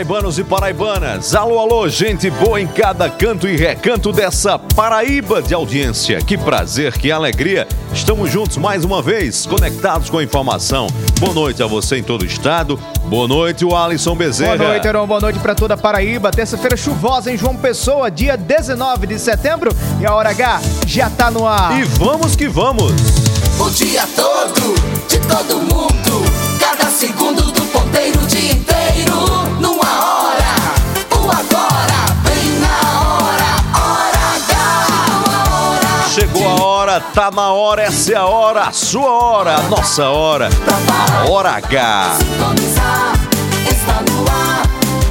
Paraibanos e paraibanas. Alô, alô, gente boa em cada canto e recanto dessa Paraíba de audiência. Que prazer, que alegria. Estamos juntos mais uma vez, conectados com a informação. Boa noite a você em todo o estado. Boa noite, o Alisson Bezerra. Boa noite, Heron. Boa noite para toda a Paraíba. Terça-feira chuvosa em João Pessoa, dia 19 de setembro. E a hora H já tá no ar. E vamos que vamos. O dia todo, de todo mundo. Cada segundo hora, tá na hora, essa é a hora, a sua hora, a nossa hora. Hora H. sintonizar. Está no ar,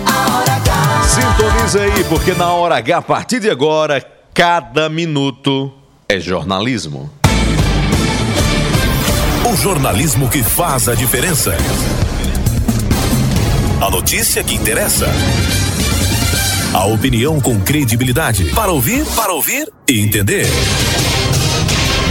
a hora H. Sintoniza aí, porque na hora H, a partir de agora, cada minuto é jornalismo. O jornalismo que faz a diferença. A notícia que interessa. A opinião com credibilidade. Para ouvir, para ouvir e entender.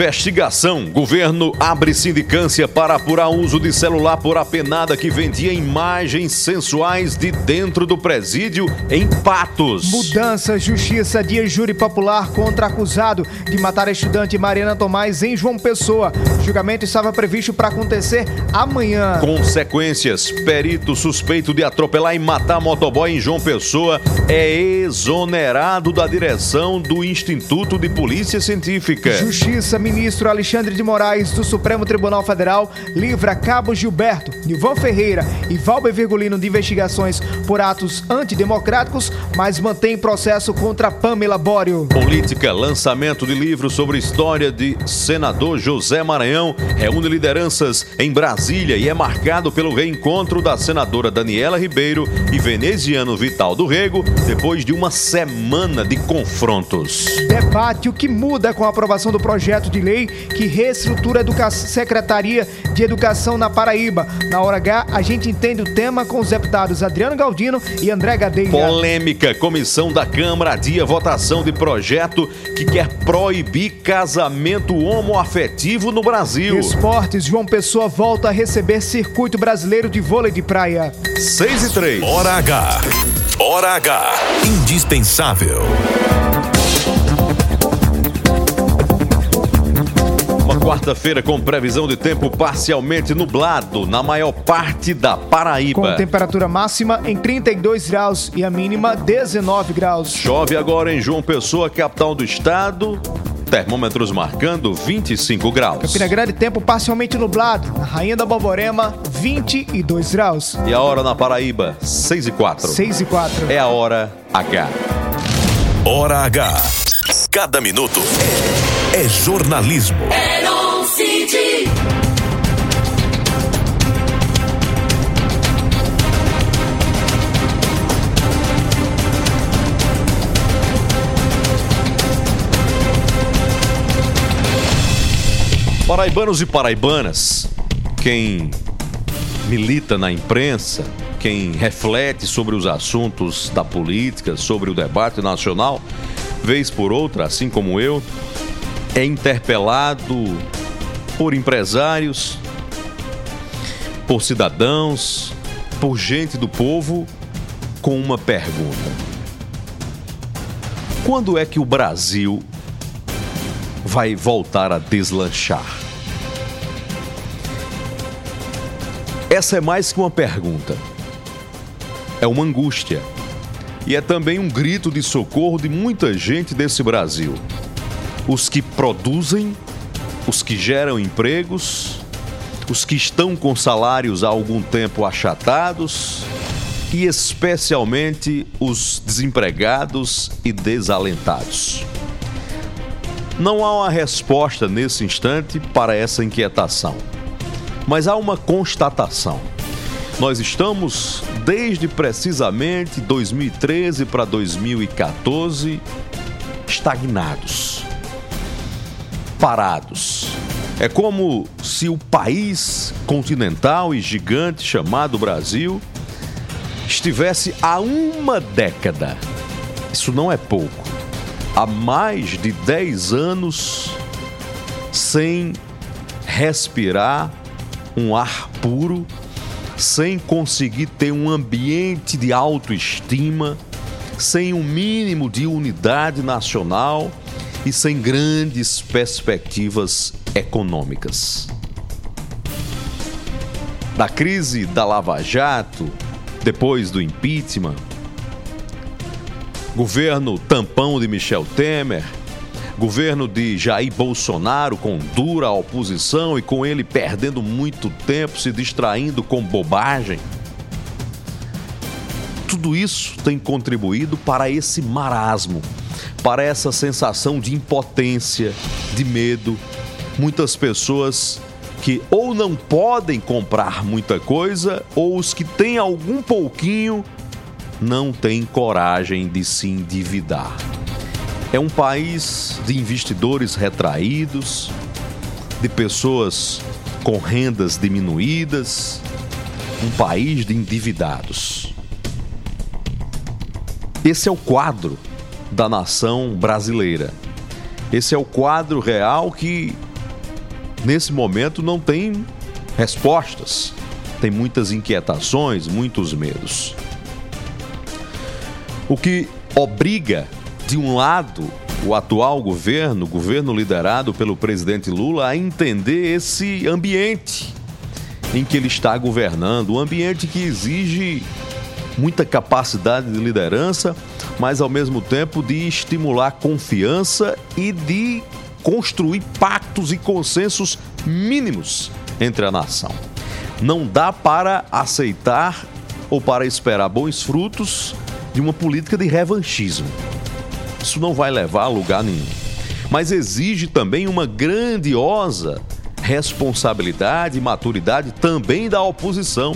Investigação. Governo abre sindicância para apurar uso de celular por apenada que vendia imagens sensuais de dentro do presídio em Patos. Mudança, justiça, dia júri popular contra acusado de matar a estudante Mariana Tomás em João Pessoa. O julgamento estava previsto para acontecer amanhã. Consequências: perito suspeito de atropelar e matar motoboy em João Pessoa é exonerado da direção do Instituto de Polícia Científica. Justiça, ministro Alexandre de Moraes do Supremo Tribunal Federal livra Cabo Gilberto, Nilvan Ferreira e Valber Virgulino de investigações por atos antidemocráticos, mas mantém processo contra Pamela Bório. Política, lançamento de livro sobre história de senador José Maranhão, reúne lideranças em Brasília e é marcado pelo reencontro da senadora Daniela Ribeiro e veneziano Vital do Rego, depois de uma semana de confrontos. Debate o que muda com a aprovação do projeto de lei que reestrutura a educa- Secretaria de Educação na Paraíba. Na hora H, a gente entende o tema com os deputados Adriano Galdino e André Gadelha. Polêmica. Comissão da Câmara adia votação de projeto que quer proibir casamento homoafetivo no Brasil. Esportes, João Pessoa volta a receber circuito brasileiro de vôlei de praia. 6 e 3. Hora H. Hora H. Indispensável. Quarta-feira com previsão de tempo parcialmente nublado na maior parte da Com Paraíba. temperatura máxima em 32 graus e a mínima 19 graus. Chove agora em João Pessoa, capital do estado. Termômetros marcando 25 graus. Campina Grande, tempo parcialmente nublado. Na Rainha da Borborema, 22 graus. E a hora na Paraíba, 6 e 4. 6 e 4. É a hora H. Hora H. Cada minuto é jornalismo. Paraibanos e paraibanas, quem milita na imprensa, quem reflete sobre os assuntos da política, sobre o debate nacional, vez por outra, assim como eu, é interpelado por empresários, por cidadãos, por gente do povo com uma pergunta. Quando é que o Brasil vai voltar a deslanchar? Essa é mais que uma pergunta. É uma angústia. E é também um grito de socorro de muita gente desse Brasil. Os que produzem, os que geram empregos, os que estão com salários há algum tempo achatados e especialmente os desempregados e desalentados. Não há uma resposta nesse instante para essa inquietação, mas há uma constatação. Nós estamos desde precisamente 2013 para 2014 estagnados, parados. É como se o país continental e gigante chamado Brasil estivesse há uma década. Isso não é pouco. Há mais de 10 anos sem respirar um ar puro sem conseguir ter um ambiente de autoestima, sem um mínimo de unidade nacional e sem grandes perspectivas econômicas. Da crise da Lava Jato, depois do impeachment, governo tampão de Michel Temer, Governo de Jair Bolsonaro com dura oposição e com ele perdendo muito tempo se distraindo com bobagem. Tudo isso tem contribuído para esse marasmo, para essa sensação de impotência, de medo. Muitas pessoas que ou não podem comprar muita coisa, ou os que têm algum pouquinho não têm coragem de se endividar. É um país de investidores retraídos, de pessoas com rendas diminuídas, um país de endividados. Esse é o quadro da nação brasileira. Esse é o quadro real que, nesse momento, não tem respostas. Tem muitas inquietações, muitos medos. O que obriga de um lado, o atual governo, governo liderado pelo presidente Lula, a entender esse ambiente em que ele está governando, um ambiente que exige muita capacidade de liderança, mas ao mesmo tempo de estimular confiança e de construir pactos e consensos mínimos entre a nação. Não dá para aceitar ou para esperar bons frutos de uma política de revanchismo. Isso não vai levar a lugar nenhum. Mas exige também uma grandiosa responsabilidade e maturidade também da oposição.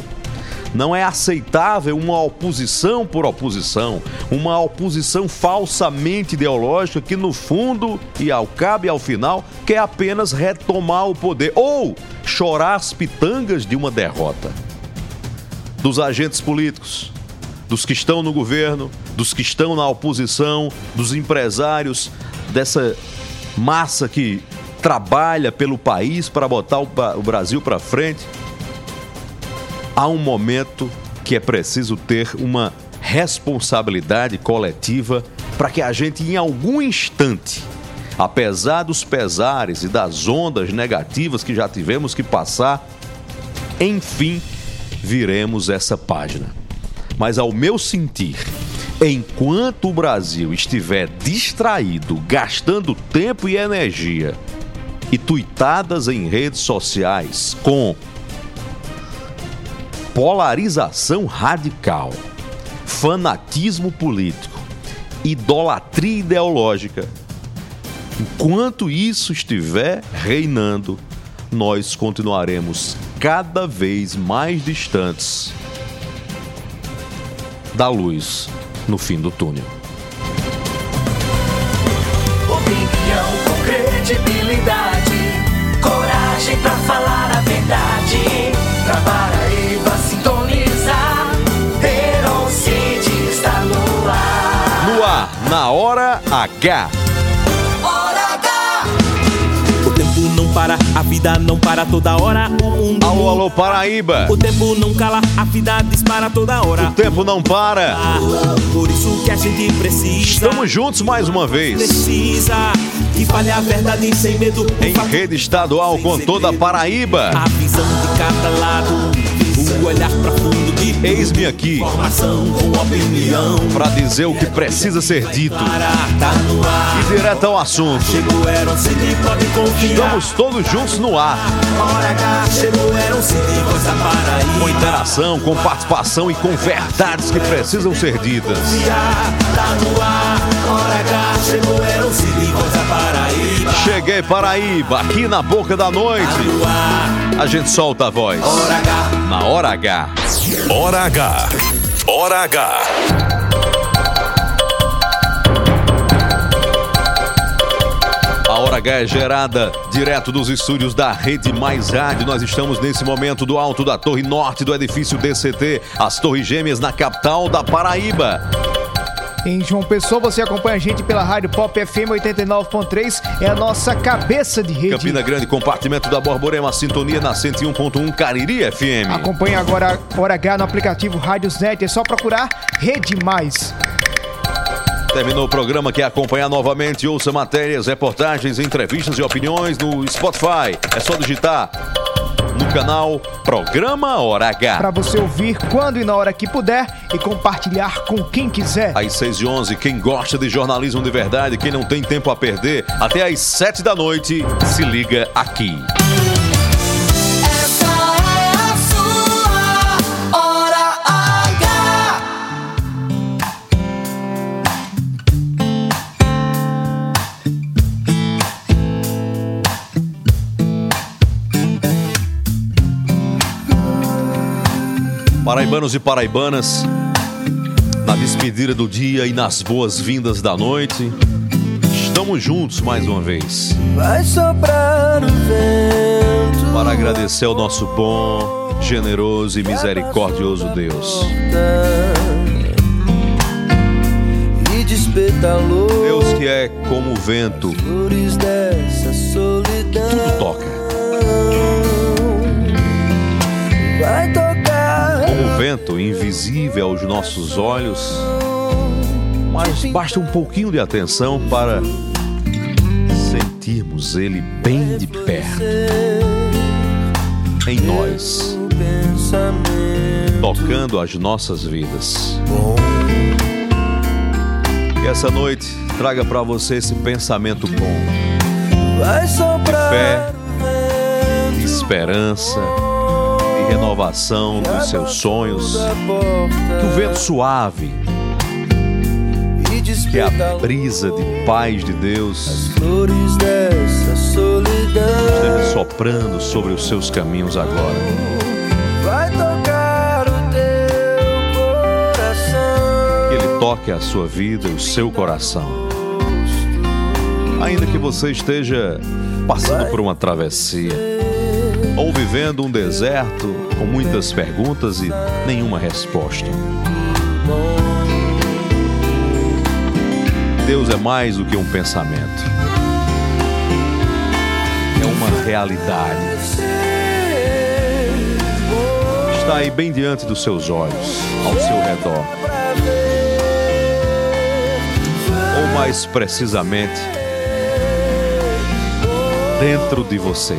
Não é aceitável uma oposição por oposição, uma oposição falsamente ideológica que, no fundo e ao cabo e ao final, quer apenas retomar o poder ou chorar as pitangas de uma derrota. Dos agentes políticos, dos que estão no governo, dos que estão na oposição, dos empresários, dessa massa que trabalha pelo país para botar o Brasil para frente. Há um momento que é preciso ter uma responsabilidade coletiva para que a gente, em algum instante, apesar dos pesares e das ondas negativas que já tivemos que passar, enfim, viremos essa página. Mas ao meu sentir, enquanto o Brasil estiver distraído, gastando tempo e energia e tuitadas em redes sociais com polarização radical, fanatismo político, idolatria ideológica, enquanto isso estiver reinando, nós continuaremos cada vez mais distantes da luz no fim do túnel. Opinião com credibilidade, coragem para falar a verdade. Pra H. Hora H. O tempo não para, a vida não para toda hora. O mundo Alô, alô, Paraíba. O tempo não cala, a vida dispara toda hora. O tempo não para. Por isso que a gente precisa. Estamos juntos mais uma vez. Precisa que fale a verdade sem medo. Em rede estadual com toda a Paraíba. A visão de cada lado. O olhar profundo Eis-me aqui com opinião. para dizer o que precisa ser dito. Tá. E direto ao assunto. Estamos todos juntos no ar. Com interação, com participação e com verdades que precisam ser ditas. Tá. Cheguei Paraíba, aqui na boca da noite. A gente solta a voz. hora H. Na hora H. Hora H. Hora H. A Hora H é gerada direto dos estúdios da Rede Mais Rádio. Nós estamos nesse momento do alto da Torre Norte do edifício DCT, as Torres Gêmeas na capital da Paraíba. Em João Pessoa, você acompanha a gente pela Rádio Pop FM 89.3, é a nossa cabeça de rede. Campina Grande, compartimento da Borborema, sintonia na 101.1 Cariri FM. Acompanhe agora a Hora H no aplicativo Rádiosnet, é só procurar Rede Mais. Terminou o programa, quer acompanhar novamente, ouça matérias, reportagens, entrevistas e opiniões no Spotify. É só digitar no canal Programa Hora H. Para você ouvir quando e na hora que puder e compartilhar com quem quiser. Às 6 e 11, quem gosta de jornalismo de verdade, quem não tem tempo a perder, até às 7 da noite, se liga aqui. Paraibanos e paraibanas, na despedida do dia e nas boas-vindas da noite, estamos juntos mais uma vez. Vai soprar o vento. Para agradecer ao nosso bom, generoso e misericordioso Deus. Deus que é como o vento, tudo toca. Vai tocar vento, invisível aos nossos olhos, mas basta um pouquinho de atenção para sentirmos Ele bem de perto. Em nós, tocando as nossas vidas. Que essa noite traga para você esse pensamento bom, soprar fé, de esperança, renovação dos seus sonhos. Que o vento suave, que a despetalou brisa de paz de Deus esteja soprando sobre os seus caminhos agora. Que Ele toque a sua vida e o seu coração. Ainda que você esteja passando por uma travessia ou vivendo um deserto com muitas perguntas e nenhuma resposta. Deus é mais do que um pensamento. É uma realidade. Está aí bem diante dos seus olhos, ao seu redor. Ou mais precisamente, dentro de você.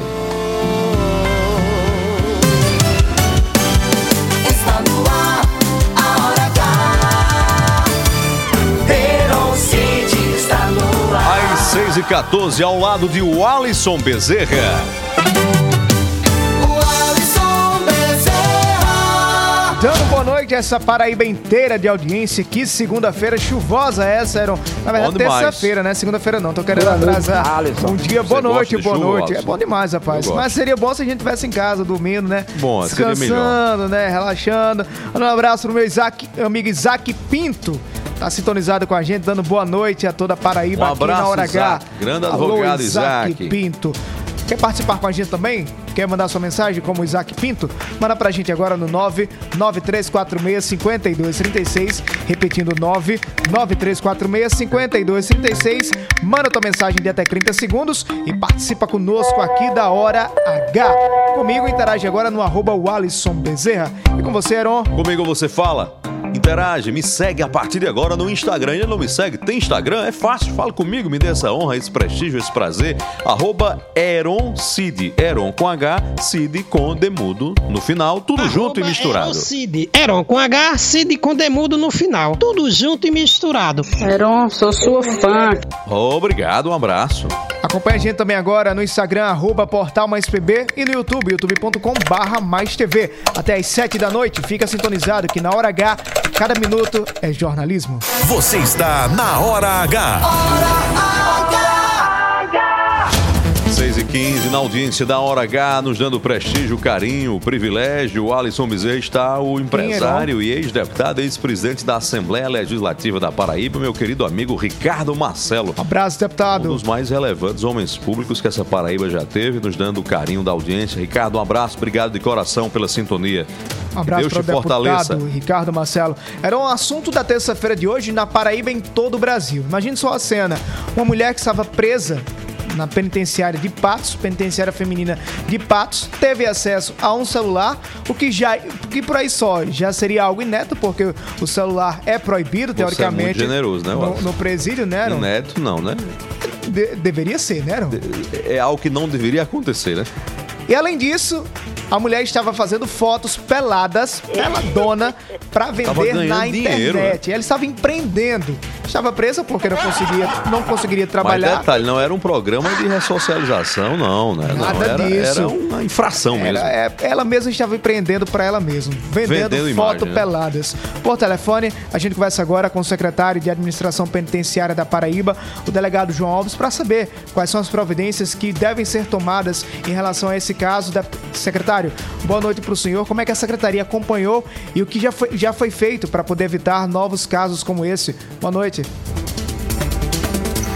16 e 14, ao lado de Alisson Bezerra. Dando boa noite a essa Paraíba inteira de audiência. Que segunda-feira chuvosa é essa, Eram. Na verdade, terça-feira, né? Segunda-feira não. Tô querendo boa atrasar Alisson. um dia. Boa Você noite, boa chuva, noite. É Alisson. É bom demais, rapaz. Mas seria bom se a gente estivesse em casa, dormindo, né? Bom, Descansando, né? Relaxando. Um abraço pro meu Isaac, amigo Isaac Pinto. Tá sintonizado com a gente, dando boa noite a toda a Paraíba Um aqui na abraço, Hora H. Isaac. Grande Alô, advogado, Isaac. Pinto. Quer participar com a gente também? Quer mandar sua mensagem como Isaac Pinto? Manda pra gente agora no 993465236, repetindo 993465236. Manda tua mensagem de até 30 segundos e participa conosco aqui da Hora H. Comigo interage agora no arroba Walisson Bezerra. E com você, Heron? Comigo você fala. Interage, me segue a partir de agora no Instagram. Ainda não me segue? Tem Instagram? É fácil. Fala comigo, me dê essa honra, esse prestígio, esse prazer. Arroba Eron Cid. Eron com H, Cid com demudo no final. Tudo junto e misturado. Eron Cid. Eron com H, Cid com demudo no final. Tudo junto e misturado. Heron, sou sua fã. Obrigado, um abraço. Acompanhe a gente também agora no Instagram, arroba Portal Mais PB e no YouTube, youtube.com barra Mais TV. Até às 7 da noite, fica sintonizado que na hora H, cada minuto é jornalismo. Você está na Hora H. 6 e 15 na audiência da Hora H, nos dando prestígio, carinho, privilégio. O Alisson Bezerra está o empresário e ex-deputado, ex-presidente da Assembleia Legislativa da Paraíba, meu querido amigo Ricardo Marcelo. Abraço, deputado. Um dos mais relevantes homens públicos que essa Paraíba já teve, nos dando o carinho da audiência. Ricardo, um abraço, obrigado de coração pela sintonia. Um abraço Deus te fortaleça. deputado Ricardo Marcelo. Era um assunto da terça-feira de hoje na Paraíba em todo o Brasil. Imagine só a cena. Uma mulher que estava presa na penitenciária de Patos, penitenciária feminina de Patos, teve acesso a um celular, o que já, que por aí só já seria algo inédito, porque o celular é proibido, Você é muito teoricamente. generoso, né, no, no presídio, né? Aaron? Inédito não, né? De- deveria ser, né? É algo que não deveria acontecer, né? E além disso, a mulher estava fazendo fotos peladas, peladona, para vender na dinheiro, né? internet. Ela estava empreendendo. Estava presa porque não conseguia, não conseguiria Mas trabalhar. detalhe, não era um programa de ressocialização, não, né? Não, Nada era, disso. era uma infração mesmo. Era- é, ela mesma estava empreendendo para ela mesma, vendendo, Vendendo foto imagem, né? peladas. Por telefone, a gente conversa agora com o secretário de Administração Penitenciária da Paraíba, o delegado João Alves, para saber quais são as providências que devem ser tomadas em relação a esse caso. Da... Secretário, boa noite para o senhor. Como é que a secretaria acompanhou e o que já foi, já foi feito para poder evitar novos casos como esse? Boa noite.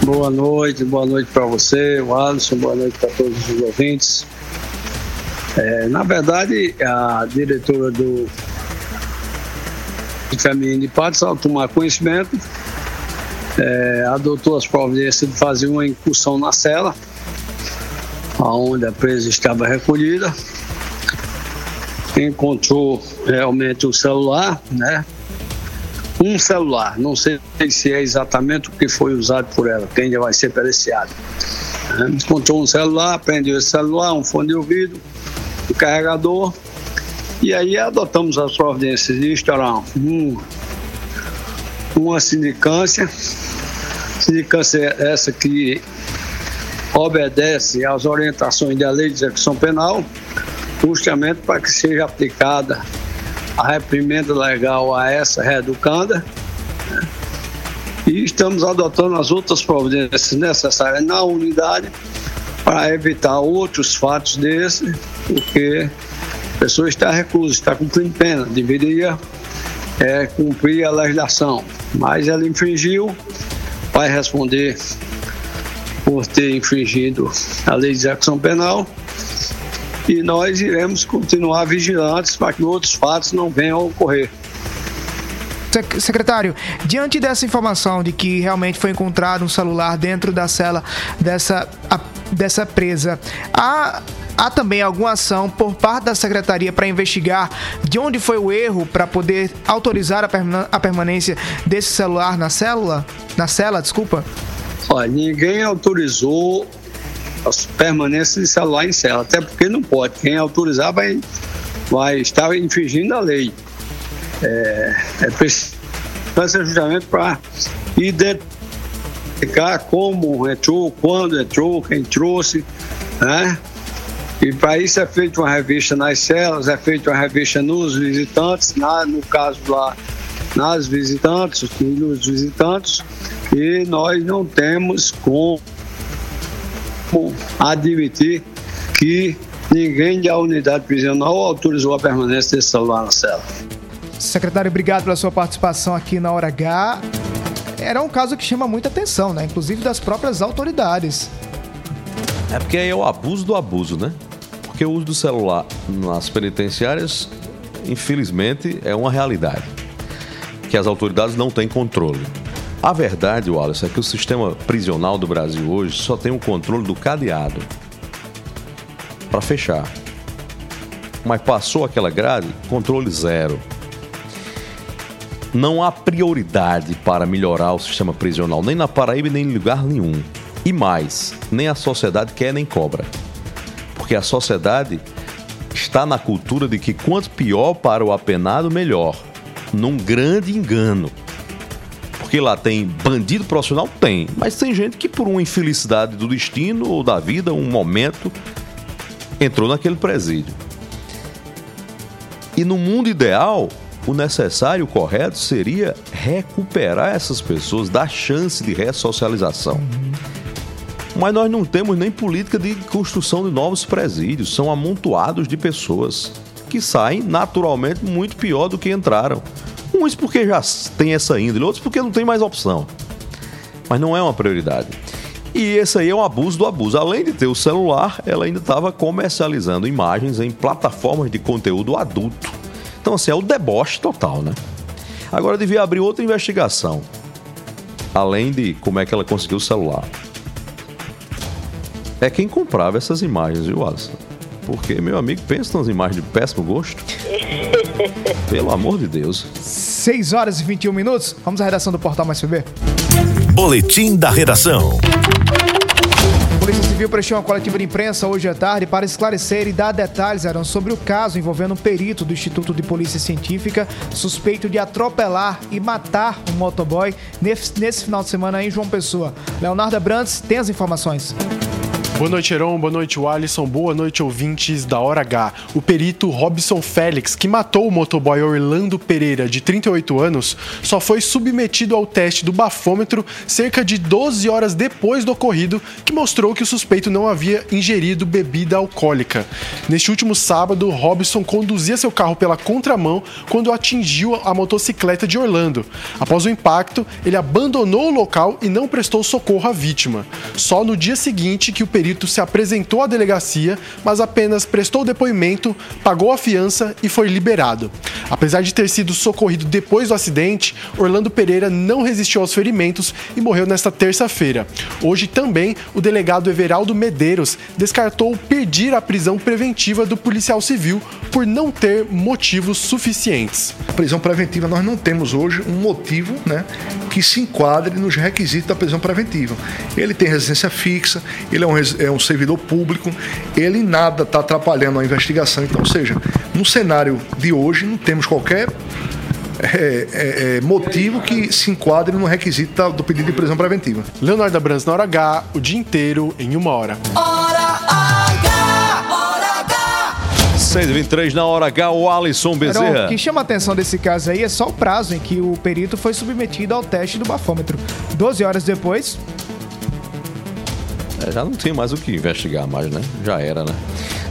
Boa noite, boa noite para você, o Alisson, boa noite para todos os ouvintes. É, na verdade, a diretora do Feminino de Patos, ao tomar conhecimento, é, adotou as providências de fazer uma incursão na cela, onde a presa estava recolhida, encontrou realmente o celular, né? um celular, não sei se é exatamente o que foi usado por ela, que ainda vai ser periciado. né? Encontrou um celular, prendeu esse celular, um fone de ouvido, um carregador, e aí adotamos as providências de instaurar um, uma sindicância, sindicância essa que obedece às orientações da lei de execução penal, justamente para que seja aplicada a reprimenda legal a essa reeducanda. né? E estamos adotando as outras providências necessárias na unidade para evitar outros fatos desses, porque a pessoa está reclusa, está cumprindo pena, deveria é, cumprir a legislação, mas ela infringiu, vai responder por ter infringido a lei de execução penal e nós iremos continuar vigilantes para que outros fatos não venham a ocorrer. Sec- Secretário, diante dessa informação de que realmente foi encontrado um celular dentro da cela dessa, a- dessa presa, há, há também alguma ação por parte da Secretaria para investigar de onde foi o erro para poder autorizar a permanência desse celular na célula? Na cela, desculpa? Olha, ninguém autorizou as permanências de celular em cela, até porque não pode. Quem autorizar vai, vai estar infringindo a lei. É, é preciso justamente para identificar como entrou, quando entrou, quem trouxe, né? E para isso é feita uma revista nas celas, é feita uma revista nos visitantes, na, no caso lá, nas visitantes nos visitantes, e nós não temos como admitir que ninguém da unidade prisional autorizou a permanência desse celular na cela. Secretário, obrigado pela sua participação aqui na Hora H. Era um caso que chama muita atenção, né? Inclusive das próprias autoridades. É porque aí é o abuso do abuso, né? Porque o uso do celular nas penitenciárias, infelizmente, é uma realidade. Que as autoridades não têm controle. A verdade, Wallace, é que o sistema prisional do Brasil hoje só tem o controle do cadeado para fechar. Mas passou aquela grade, controle zero. Não há prioridade para melhorar o sistema prisional, nem na Paraíba, nem em lugar nenhum. E mais, nem a sociedade quer nem cobra. Porque a sociedade está na cultura de que quanto pior para o apenado, melhor. Num grande engano. Porque lá tem bandido profissional? Tem. Mas tem gente que, por uma infelicidade do destino ou da vida, um momento, entrou naquele presídio. E no mundo ideal, o necessário, o correto, seria recuperar essas pessoas, dar chance de ressocialização. Mas nós não temos nem política de construção de novos presídios, são amontoados de pessoas que saem naturalmente muito pior do que entraram. Uns porque já tem essa índole, outros porque não tem mais opção. Mas não é uma prioridade. E esse aí é um abuso do abuso. Além de ter o celular, ela ainda estava comercializando imagens em plataformas de conteúdo adulto. Então, assim, é o deboche total, né? Agora devia abrir outra investigação. Além de como é que ela conseguiu o celular. É quem comprava essas imagens, viu, Alisson? Porque, meu amigo, pensa nas imagens de péssimo gosto. Pelo amor de Deus. 6 horas e 21 minutos. Vamos à redação do Portal Mais PB. Boletim da redação. Polícia Civil prestou uma coletiva de imprensa hoje à tarde para esclarecer e dar detalhes Aaron, sobre o caso envolvendo um perito do Instituto de Polícia Científica suspeito de atropelar e matar um motoboy nesse, nesse final de semana em João Pessoa. Leonardo Brandes tem as informações. Boa noite, Heron. Boa noite, Alisson. Boa noite, ouvintes da Hora H. O perito Robson Félix, que matou o motoboy Orlando Pereira, de 38 anos, só foi submetido ao teste do bafômetro cerca de 12 horas depois do ocorrido, que mostrou que o suspeito não havia ingerido bebida alcoólica. Neste último sábado, Robson conduzia seu carro pela contramão quando atingiu a motocicleta de Orlando. Após o impacto, ele abandonou o local e não prestou socorro à vítima. Só no dia seguinte que o se apresentou à delegacia, mas apenas prestou depoimento, pagou a fiança e foi liberado. Apesar de ter sido socorrido depois do acidente, Orlando Pereira não resistiu aos ferimentos e morreu nesta terça-feira. Hoje também, o delegado Everaldo Medeiros descartou pedir a prisão preventiva do policial civil por não ter motivos suficientes. A prisão preventiva nós não temos hoje um motivo, né, que se enquadre nos requisitos da prisão preventiva. Ele tem residência fixa, ele é um, é um servidor público, ele nada está atrapalhando a investigação. Então, ou seja, no cenário de hoje não temos qualquer é, é, é, motivo que se enquadre no requisito do pedido de prisão preventiva. Leonardo Abrantes na hora H, o dia inteiro em uma hora. Hora H, hora H. 6h23 na hora H, o Alisson Bezerra. o que chama a atenção desse caso aí é só o prazo em que o perito foi submetido ao teste do bafômetro. 12 horas depois, É, já não tem mais o que investigar mais, né? Já era, né?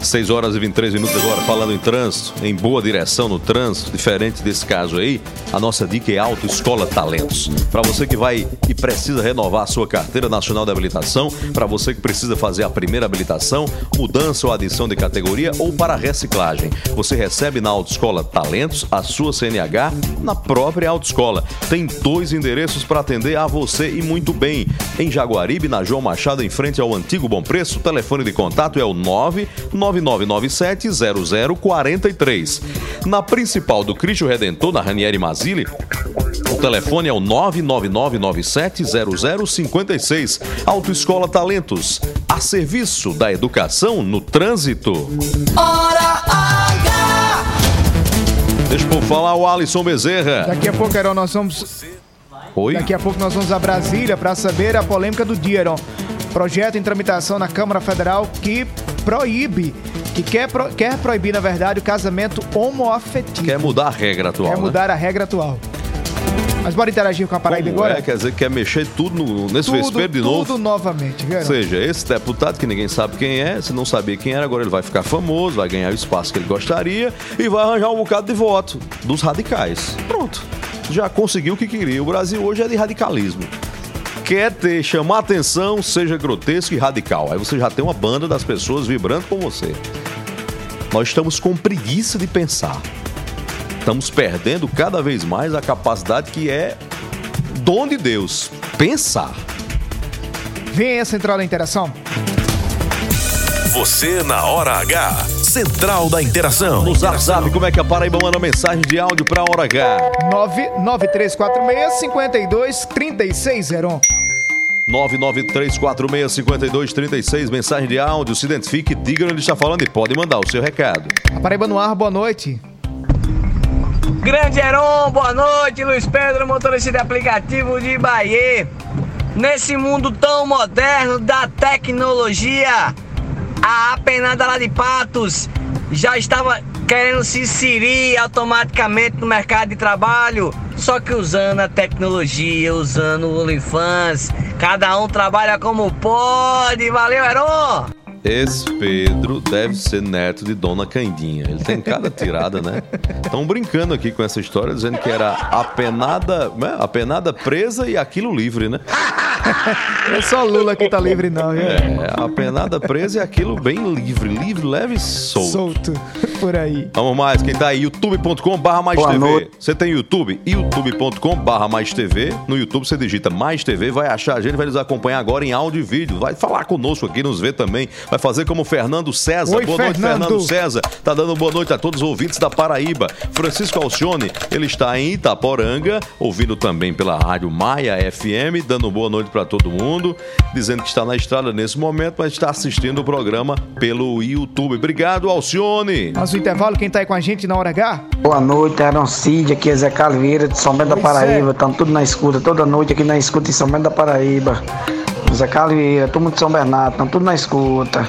6 horas e 23 minutos agora, falando em trânsito, em boa direção no trânsito, diferente desse caso aí, a nossa dica é Autoescola Talentos. Para você que vai e precisa renovar a sua carteira nacional de habilitação, para você que precisa fazer a primeira habilitação, mudança ou adição de categoria ou para reciclagem, você recebe na Autoescola Talentos a sua CNH na própria Autoescola. Tem dois endereços para atender a você e muito bem. Em Jaguaribe, na João Machado, em frente ao antigo Bom Preço, o telefone de contato é o 999970043. Na principal do Cristo Redentor, na Ranieri Mazili, o telefone é o 999970056. Autoescola Talentos, a serviço da educação no trânsito. Hora H. Deixa eu falar o Alisson Bezerra. daqui a pouco, Heron, nós vamos Oi? Daqui a pouco nós vamos a Brasília para saber a polêmica do dia, Heron. Projeto em tramitação na Câmara Federal que proíbe, que quer, pro- quer proibir, na verdade, o casamento homoafetivo. Quer mudar a regra atual, Quer né? mudar a regra atual. Mas bora interagir com a Paraíba Como agora? é? Quer dizer, quer mexer tudo no, nesse tudo, vespeiro de tudo novo? novamente, viu, Ou seja, esse deputado que ninguém sabe quem é, se não sabia quem era, agora ele vai ficar famoso, vai ganhar o espaço que ele gostaria e vai arranjar um bocado de voto dos radicais. Pronto. Já conseguiu o que queria. O Brasil hoje é de radicalismo. Quer ter, chamar atenção, seja grotesco e radical. Aí você já tem uma banda das pessoas vibrando com você. Nós estamos com preguiça de pensar. Estamos perdendo cada vez mais a capacidade que é dom de Deus, pensar. Vem a Central da Interação. Você na hora H. Central da Interação. No Zap Zap, como é que a Paraíba manda mensagem de áudio pra hora H? 99346-523601. 993465236, mensagem de áudio, se identifique, diga onde está falando e pode mandar o seu recado. A Paraíba no ar, boa noite. Grande Heron, boa noite, Luiz Pedro, motorista de aplicativo de Bahia. Nesse mundo tão moderno da tecnologia, a apenada lá de Patos já estava querendo se inserir automaticamente no mercado de trabalho, só que usando a tecnologia, usando o OnlyFans. Cada um trabalha como pode. Valeu, Heron! Esse Pedro deve ser neto de Dona Candinha. Ele tem cada tirada, né? Estão brincando aqui com essa história, dizendo que era a penada, né? a penada presa e aquilo livre, né? É só Lula que tá livre, não, viu? É, a penada presa e aquilo bem livre, livre, leve e solto. Solto, por aí. Vamos mais, quem tá aí? youtube.com barra mais Boa TV. noite. Você tem YouTube? youtube.com barra mais TV. No YouTube você digita mais TV, vai achar a gente, vai nos acompanhar agora em áudio e vídeo. Vai falar conosco aqui, nos ver também. Vai fazer como o Fernando César. Oi, boa noite, Fernando. Fernando César. Tá dando boa noite a todos os ouvintes da Paraíba. Francisco Alcione, ele está em Itaporanga, ouvindo também pela Rádio Maia FM, dando boa noite para todo mundo, dizendo que está na estrada nesse momento, mas está assistindo o programa pelo YouTube. Obrigado, Alcione. Mas o intervalo, quem tá aí com a gente na hora H? Boa noite, Aaron Cid, aqui é Zé Calveira de São Bento da Oi, Paraíba. Estamos tudo na escuta, toda noite aqui na escuta em São Bento da Paraíba. Zé Calveira, turma de São Bernardo, estamos tudo na escuta.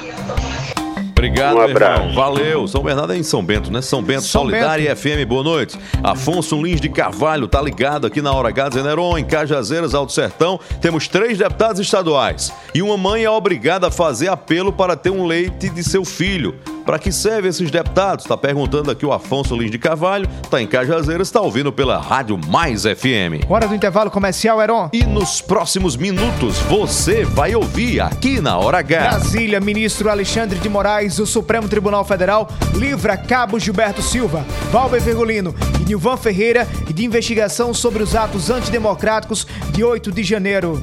Obrigado, Um irmão. Valeu. São Bernardo é em São Bento, né? São Bento, São Solidária FM, boa noite. Afonso Lins de Carvalho, tá ligado aqui na Hora H, dizendo, Heron, em Cajazeiras, Alto Sertão, temos três deputados estaduais. E uma mãe é obrigada a fazer apelo para ter um leite de seu filho. Para que servem esses deputados? Tá perguntando aqui o Afonso Lins de Carvalho, tá em Cajazeiras, tá ouvindo pela Rádio Mais FM. Hora do intervalo comercial, Heron. E nos próximos minutos você vai ouvir aqui na Hora H. Brasília, ministro Alexandre de Moraes do Supremo Tribunal Federal livra Cabo Gilberto Silva, Valber Virgulino e Nilvan Ferreira de investigação sobre os atos antidemocráticos de 8 de janeiro.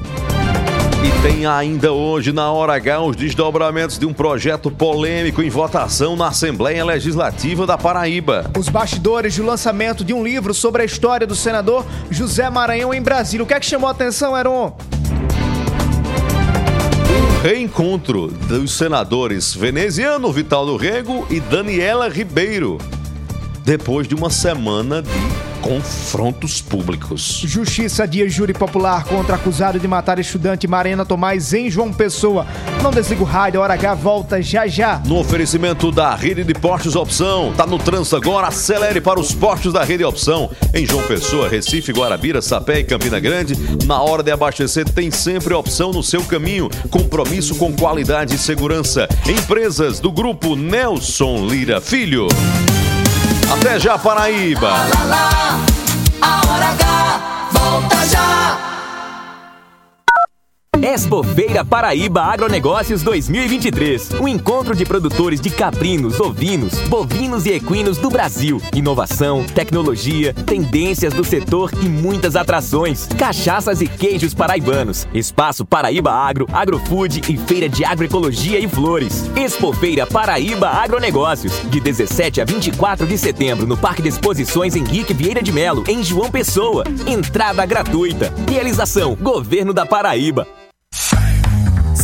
E tem ainda hoje, na hora H, os desdobramentos de um projeto polêmico em votação na Assembleia Legislativa da Paraíba. Os bastidores do lançamento de um livro sobre a história do senador José Maranhão em Brasília. O que é que chamou a atenção, Heron? Reencontro dos senadores veneziano Vital do Rego e Daniela Ribeiro. Depois de uma semana de confrontos públicos. Justiça dia júri popular contra acusado de matar estudante Marena Tomás em João Pessoa. Não desliga o rádio, hora H volta já já. No oferecimento da Rede de Postos Opção. Tá no trânsito agora, acelere para os postos da Rede Opção. Em João Pessoa, Recife, Guarabira, Sapé e Campina Grande. Na hora de abastecer, tem sempre opção no seu caminho. Compromisso com qualidade e segurança. Empresas do grupo Nelson Lira Filho. Até já, Paraíba! Lá, lá, a hora H volta já. Expofeira Paraíba Agronegócios 2023. Um encontro de produtores de caprinos, ovinos, bovinos e equinos do Brasil. Inovação, tecnologia, tendências do setor e muitas atrações. Cachaças e queijos paraibanos. Espaço Paraíba Agro, Agrofood e Feira de Agroecologia e Flores. Expofeira Paraíba Agronegócios. De 17 a 24 de setembro no Parque de Exposições Henrique Vieira de Melo, em João Pessoa. Entrada gratuita. Realização Governo da Paraíba.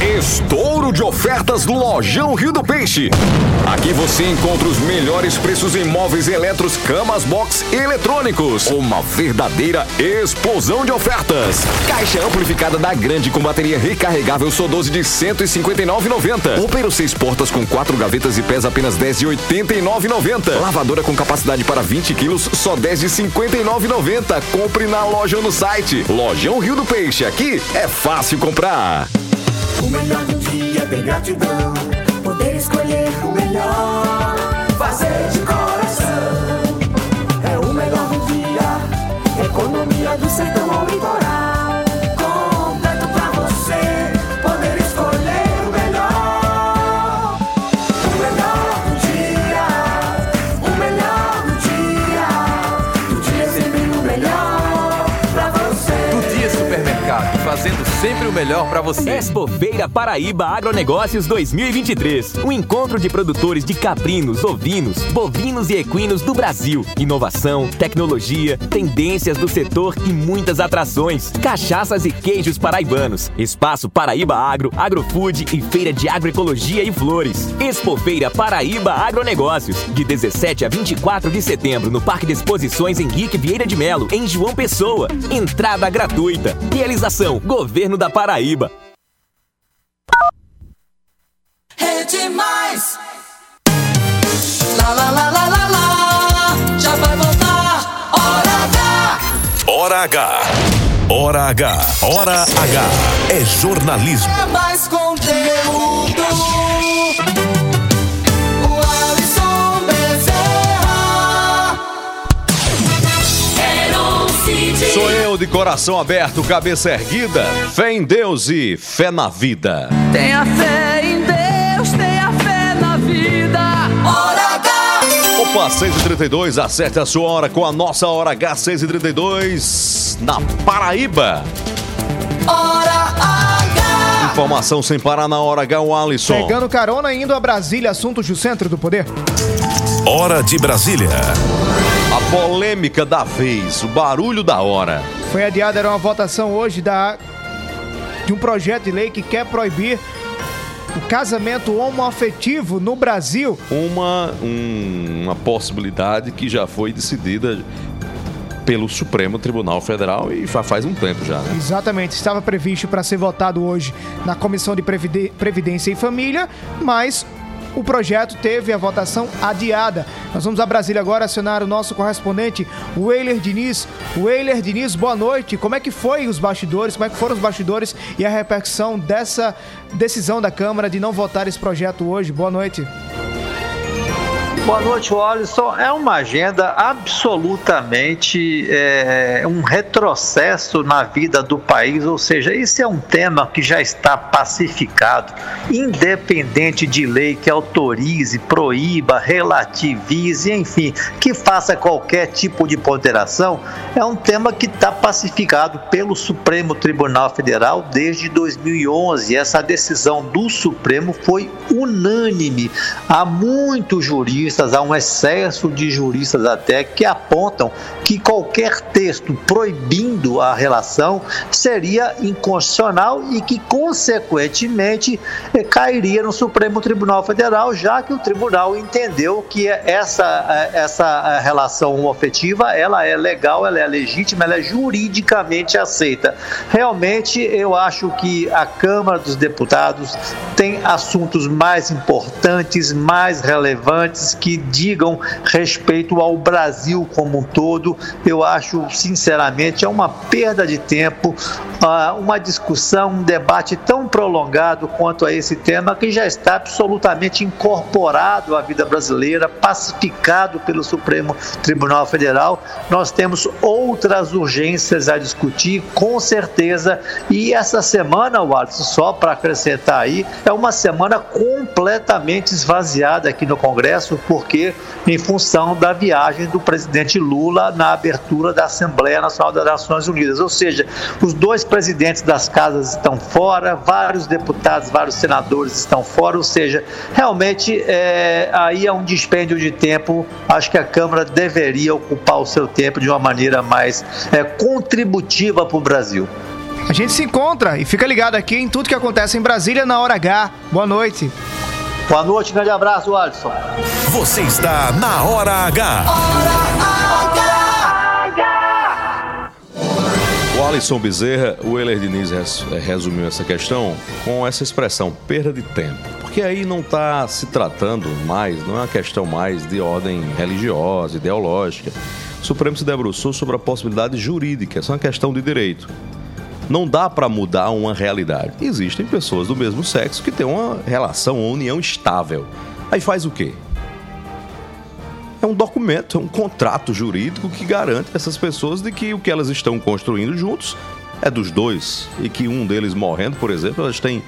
Estouro de ofertas Lojão Rio do Peixe. Aqui você encontra os melhores preços em móveis eletros, camas, box e eletrônicos. Uma verdadeira explosão de ofertas. Caixa amplificada da Grande com bateria recarregável Sou 12 de R$ 159,90. Roupeiro 6 portas com 4 gavetas e pés apenas 10 de R$ 89,90. Lavadora com capacidade para 20 quilos só 10 de R$ 59,90. Compre na loja ou no site. Lojão Rio do Peixe. Aqui é fácil comprar. O melhor do dia ter gratidão. Poder escolher o melhor. Fazer de. Melhor pra você. Expo Feira Paraíba Agronegócios 2023. Um encontro de produtores de caprinos, ovinos, bovinos e equinos do Brasil. Inovação, tecnologia, tendências do setor e muitas atrações. Cachaças e queijos paraibanos. Espaço Paraíba Agro, Agrofood e Feira de Agroecologia e Flores. Expo Feira Paraíba Agronegócios. De 17 a 24 de setembro no Parque de Exposições Henrique Vieira de Melo, em João Pessoa. Entrada gratuita. Realização Governo da Paraíba. Rede Mais. Lá, lá, lá, lá, lá, lá. Já vai voltar. Hora H. Hora H. Hora H. Hora H. É jornalismo. É mais conteúdo. Sou eu de coração aberto, cabeça erguida, fé em Deus e fé na vida. Tenha fé em Deus, tenha fé na vida. Hora H. Opa, 6h32, acerte a sua hora com a nossa hora H 6h32 na Paraíba. Hora H. Informação sem parar na hora H, o Alisson. Pegando carona indo a Brasília, assuntos do centro do poder. Hora de Brasília. Polêmica da vez, o barulho da hora. Foi adiada era uma votação hoje da de um projeto de lei que quer proibir o casamento homoafetivo no Brasil. Uma, um- uma possibilidade que já foi decidida pelo Supremo Tribunal Federal e faz um tempo já, né? Exatamente, estava previsto para ser votado hoje na Comissão de Previdência e Família, mas o projeto teve a votação adiada. Nós vamos a Brasília agora acionar o nosso correspondente, Weiler Diniz. Weiler Diniz, boa noite. Como é que foi os bastidores? Como é que foram os bastidores e a repercussão dessa decisão da Câmara de não votar esse projeto hoje? Boa noite. Boa noite, Alisson. É uma agenda absolutamente é, um retrocesso na vida do país, ou seja, esse é um tema que já está pacificado, independente de lei que autorize, proíba, relativize, enfim, que faça qualquer tipo de ponderação, é um tema que está pacificado pelo Supremo Tribunal Federal desde 2011. Essa decisão do Supremo foi unânime. Há muitos juristas, há um excesso de juristas até que apontam que qualquer texto proibindo a relação seria inconstitucional e que, consequentemente, eh, cairia no Supremo Tribunal Federal, já que o tribunal entendeu que essa, eh, essa eh, relação homoafetiva ela é legal, ela é legítima, ela é juridicamente aceita. Realmente, eu acho que a Câmara dos Deputados tem assuntos mais importantes, mais relevantes, que digam respeito ao Brasil como um todo. Eu acho, sinceramente, é uma perda de tempo, ah, uma discussão, um debate tão prolongado quanto a esse tema, que já está absolutamente incorporado à vida brasileira, pacificado pelo Supremo Tribunal Federal. Nós temos outras urgências a discutir, com certeza, e essa semana, Watson, só para acrescentar aí, é uma semana completamente esvaziada aqui no Congresso. Porque em função da viagem do presidente Lula na abertura da Assembleia Nacional das Nações Unidas. Ou seja, os dois presidentes das casas estão fora, vários deputados, vários senadores estão fora, ou seja, realmente é, aí é um dispêndio de tempo. Acho que a Câmara deveria ocupar o seu tempo de uma maneira mais é, contributiva para o Brasil. A gente se encontra e fica ligado aqui em tudo que acontece em Brasília na hora H. Boa noite. Boa noite, grande abraço, Alisson. Você está na Hora H. O Alisson Bezerra, o Euler Diniz eh, resumiu essa questão com essa expressão, perda de tempo. Porque aí não está se tratando mais, não é uma questão mais de ordem religiosa, ideológica. O Supremo se debruçou sobre a possibilidade jurídica, essa é uma questão de direito. Não dá para mudar uma realidade. Existem pessoas do mesmo sexo que têm uma relação, uma união estável. Aí faz o quê? É um documento, é um contrato jurídico que garante a essas pessoas de que o que elas estão construindo juntos é dos dois e que um deles morrendo, por exemplo, elas têm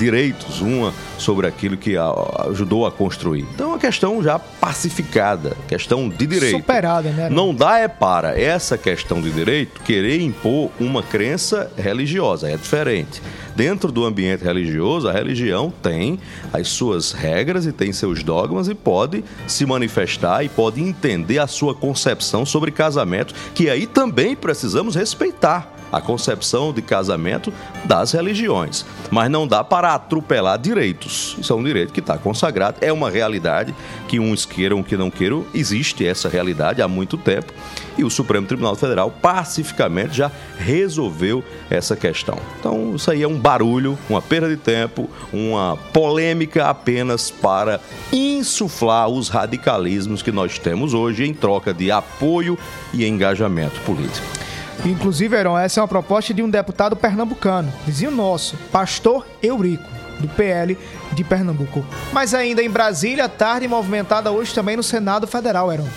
direitos uma sobre aquilo que a- ajudou a construir. Então é uma questão já pacificada, questão de direito. Superada, né? Não dá é para essa questão de direito querer impor uma crença religiosa, é diferente. Dentro do ambiente religioso, a religião tem as suas regras e tem seus dogmas e pode se manifestar e pode entender a sua concepção sobre casamento, que aí também precisamos respeitar a concepção de casamento das religiões. Mas não dá para atropelar direitos. Isso é um direito que está consagrado, é uma realidade que uns queiram, que não queiram, existe essa realidade há muito tempo. E o Supremo Tribunal Federal pacificamente já resolveu essa questão. Então, isso aí é um barulho, uma perda de tempo, uma polêmica apenas para insuflar os radicalismos que nós temos hoje em troca de apoio e engajamento político. Inclusive, Heron, essa é uma proposta de um deputado pernambucano, vizinho nosso, Pastor Eurico, do PL de Pernambuco. Mas ainda em Brasília, tarde movimentada hoje também no Senado Federal, Heron.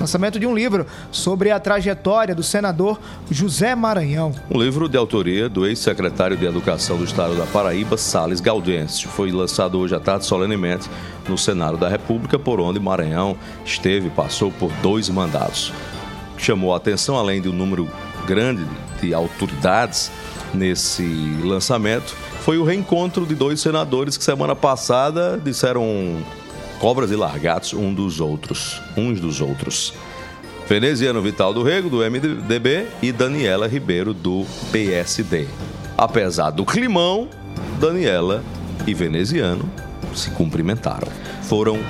Lançamento de um livro sobre a trajetória do senador José Maranhão. Um livro de autoria do ex-secretário de Educação do Estado da Paraíba, Sales Gaudêncio. Foi lançado hoje à tarde solenemente no Senado da República, por onde Maranhão esteve passou por dois mandatos. Chamou a atenção, além um número grande de autoridades nesse lançamento, foi o reencontro de dois senadores que semana passada disseram cobras e largatos um dos outros, uns dos outros. Veneziano Vital do Rego, do MDB, e Daniela Ribeiro, do PSD. Apesar do climão, Daniela e Veneziano se cumprimentaram. Foram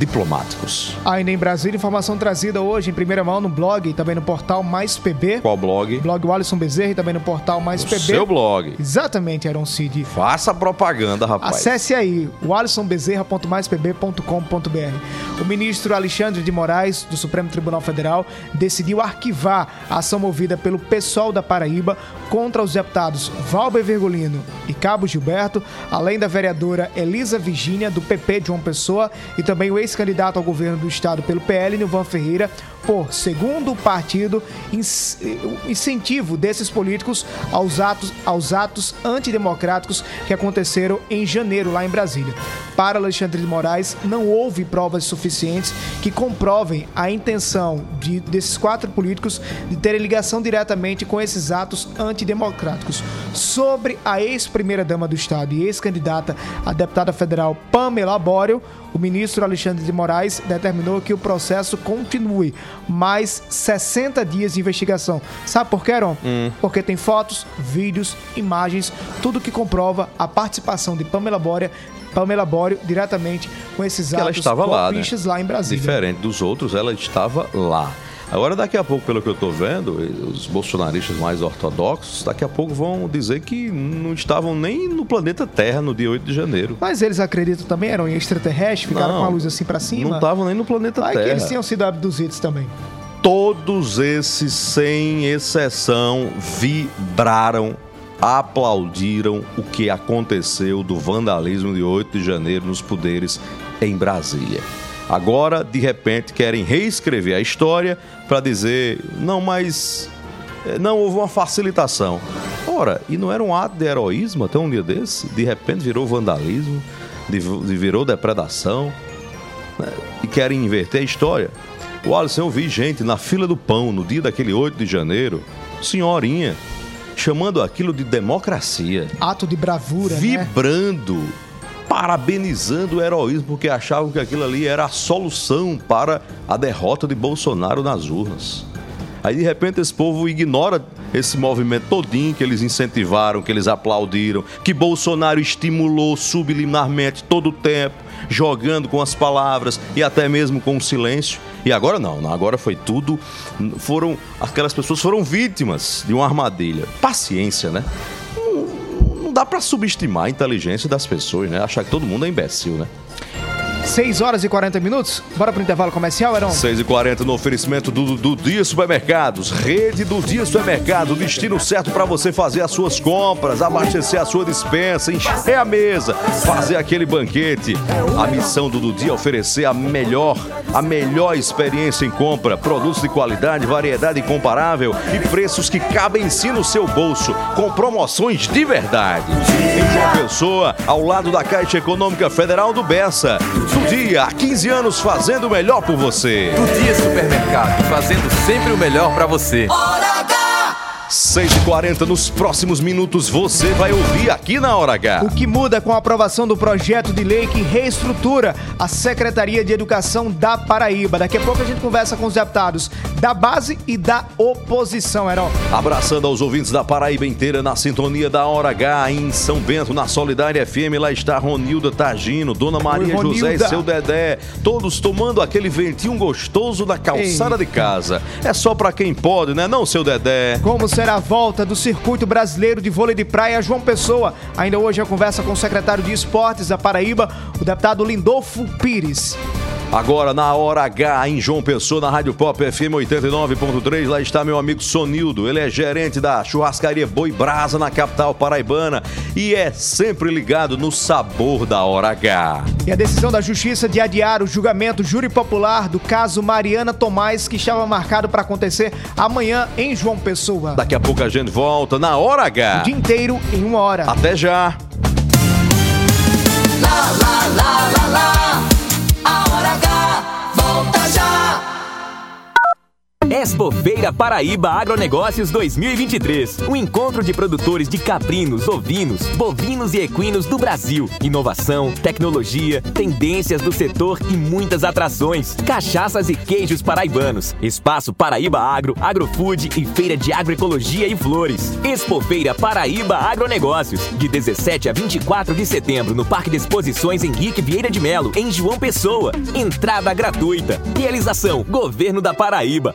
diplomáticos. Ainda em Brasília, informação trazida hoje em primeira mão no blog e também no portal Mais PB. Qual blog? Blog Alisson Bezerra e também no portal Mais PB. Seu blog. Exatamente, Aaron Cid. Faça propaganda, rapaz. Acesse aí o alisonbezerra.maispb.com.br. O ministro Alexandre de Moraes, do Supremo Tribunal Federal, decidiu arquivar a ação movida pelo PSOL da Paraíba contra os deputados Valber Virgulino e Cabo Gilberto, além da vereadora Elisa Virgínia, do PP de João Pessoa, e também o ex-candidato ao governo do estado pelo PL, Nilvan Ferreira, por, segundo partido, o incentivo desses políticos aos atos, aos atos antidemocráticos que aconteceram em janeiro lá em Brasília. Para Alexandre de Moraes, não houve provas suficientes que comprovem a intenção de- desses quatro políticos de terem ligação diretamente com esses atos antidemocráticos. Sobre a ex-primeira-dama do Estado e ex-candidata a deputada federal Pamela Bório, o ministro Alexandre de Moraes determinou que o processo continue mais 60 dias de investigação. Sabe por quê, Aaron? Hum. Porque tem fotos, vídeos, imagens, tudo que comprova a participação de Pamela Bória, Pamela Bório diretamente com esses que ela atos estava lá, né? lá em Brasília. Diferente dos outros, ela estava lá. Agora, daqui a pouco, pelo que eu estou vendo, os bolsonaristas mais ortodoxos, daqui a pouco vão dizer que não estavam nem no planeta Terra no dia 8 de janeiro. Mas eles acreditam também, eram em extraterrestres, ficaram Não, com a luz assim pra cima. Não estavam nem no planeta Vai que Terra. eles tinham sido abduzidos também. Todos esses, sem exceção, vibraram, aplaudiram o que aconteceu do vandalismo de 8 de janeiro nos poderes em Brasília. Agora, de repente, querem reescrever a história para dizer, não, mas eh, não houve uma facilitação. Ora, e não era um ato de heroísmo até um dia desse? De repente virou vandalismo, virou depredação. né, e querem inverter a história. O Alisson, eu vi gente na fila do pão no dia daquele 8 de janeiro, senhorinha, chamando aquilo de democracia. Ato de bravura, né? Parabenizando o heroísmo, porque achavam que aquilo ali era a solução para a derrota de Bolsonaro nas urnas. Aí de repente esse povo ignora esse movimento todinho que eles incentivaram, que eles aplaudiram, que Bolsonaro estimulou subliminarmente todo o tempo, jogando com as palavras e até mesmo com o silêncio. E agora não, agora foi tudo, foram aquelas pessoas foram vítimas de uma armadilha. Paciência, né? Não, dá para subestimar a inteligência das pessoas, né? Achar que todo mundo é imbecil, né? 6 horas e 40 minutos. Bora pro intervalo comercial, Heron? 6 e 40 no oferecimento do, do Dia Supermercados. Rede do Dia Supermercado. Destino certo para você fazer as suas compras, abastecer a sua dispensa, encher a mesa, fazer aquele banquete. A missão do, Dia é oferecer a melhor, a melhor experiência em compra. Produtos de qualidade, variedade incomparável e preços que cabem sim no seu bolso, com promoções de verdade. Em João Pessoa, ao lado da Caixa Econômica Federal do Bessa. Do Dia, há 15 anos fazendo o melhor por você. Do Dia Supermercado, fazendo sempre o melhor para você. 6h40, nos próximos minutos você vai ouvir aqui na Hora H. O que muda com a aprovação do projeto de lei que reestrutura a Secretaria de Educação da Paraíba. Daqui a pouco a gente conversa com os deputados da base e da oposição, Heron. Abraçando aos ouvintes da Paraíba inteira na sintonia da Hora H em São Bento, na Solidária FM. Lá está Ronilda Tagino, Dona Maria Oi, José e seu Dedé. Todos tomando aquele ventinho gostoso da calçada de casa. É só pra quem pode, né? Não, seu Dedé. Como será a volta do Circuito Brasileiro de Vôlei de Praia João Pessoa? Ainda hoje a conversa com o secretário de Esportes da Paraíba, o deputado Lindolfo Pires. Agora na hora H em João Pessoa, na Rádio Pop FM 89.3, lá está meu amigo Sonildo. Ele é gerente da churrascaria Boi Brasa na capital paraibana e é sempre ligado no sabor da hora H. E a decisão da Justiça de adiar o julgamento júri popular do caso Mariana Tomás, que estava marcado para acontecer amanhã em João Pessoa. Daqui a pouco a gente volta na hora H. O dia inteiro em uma hora. Até já. Lá, lá, lá, lá, Feira Paraíba Agronegócios 2023. Um encontro de produtores de caprinos, ovinos, bovinos e equinos do Brasil. Inovação, tecnologia, tendências do setor e muitas atrações. Cachaças e queijos paraibanos. Espaço Paraíba Agro, Agrofood e Feira de Agroecologia e Flores. Expo Feira Paraíba Agronegócios. De 17 a 24 de setembro no Parque de Exposições Henrique Vieira de Melo, em João Pessoa. Entrada gratuita. Realização Governo da Paraíba.